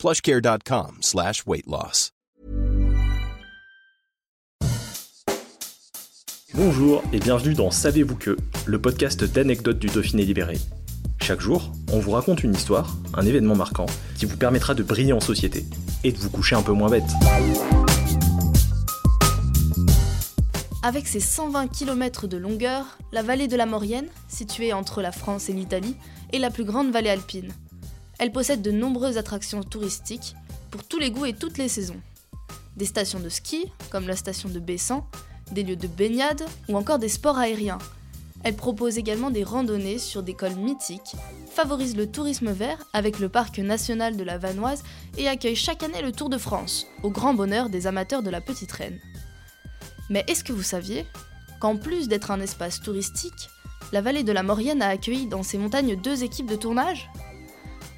plushcare.com slash weight loss. Bonjour et bienvenue dans Savez-vous que, le podcast d'anecdotes du Dauphiné libéré. Chaque jour, on vous raconte une histoire, un événement marquant, qui vous permettra de briller en société et de vous coucher un peu moins bête. Avec ses 120 km de longueur, la vallée de la Maurienne, située entre la France et l'Italie, est la plus grande vallée alpine. Elle possède de nombreuses attractions touristiques pour tous les goûts et toutes les saisons. Des stations de ski, comme la station de Bessan, des lieux de baignade ou encore des sports aériens. Elle propose également des randonnées sur des cols mythiques, favorise le tourisme vert avec le parc national de la Vanoise et accueille chaque année le Tour de France, au grand bonheur des amateurs de la Petite Reine. Mais est-ce que vous saviez qu'en plus d'être un espace touristique, la vallée de la Maurienne a accueilli dans ses montagnes deux équipes de tournage?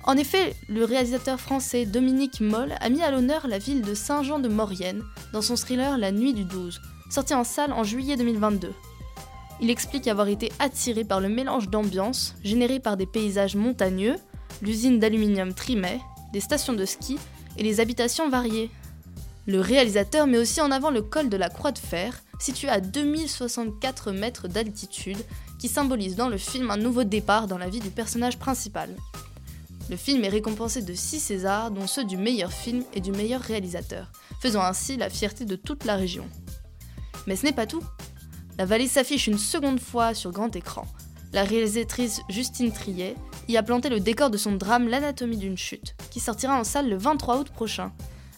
En effet, le réalisateur français Dominique Moll a mis à l'honneur la ville de Saint-Jean-de-Maurienne dans son thriller La Nuit du 12, sorti en salle en juillet 2022. Il explique avoir été attiré par le mélange d'ambiance généré par des paysages montagneux, l'usine d'aluminium Trimet, des stations de ski et les habitations variées. Le réalisateur met aussi en avant le col de la Croix de Fer, situé à 2064 mètres d'altitude, qui symbolise dans le film un nouveau départ dans la vie du personnage principal. Le film est récompensé de 6 Césars, dont ceux du meilleur film et du meilleur réalisateur, faisant ainsi la fierté de toute la région. Mais ce n'est pas tout. La vallée s'affiche une seconde fois sur grand écran. La réalisatrice Justine Triet y a planté le décor de son drame L'anatomie d'une chute, qui sortira en salle le 23 août prochain,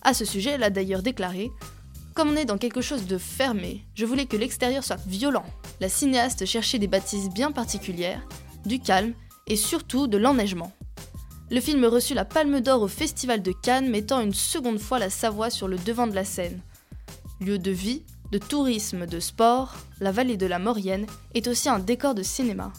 à ce sujet, elle a d'ailleurs déclaré Comme on est dans quelque chose de fermé, je voulais que l'extérieur soit violent. La cinéaste cherchait des bâtisses bien particulières, du calme et surtout de l'enneigement. Le film reçut la Palme d'Or au Festival de Cannes, mettant une seconde fois la Savoie sur le devant de la scène. Lieu de vie, de tourisme, de sport, la vallée de la Maurienne est aussi un décor de cinéma.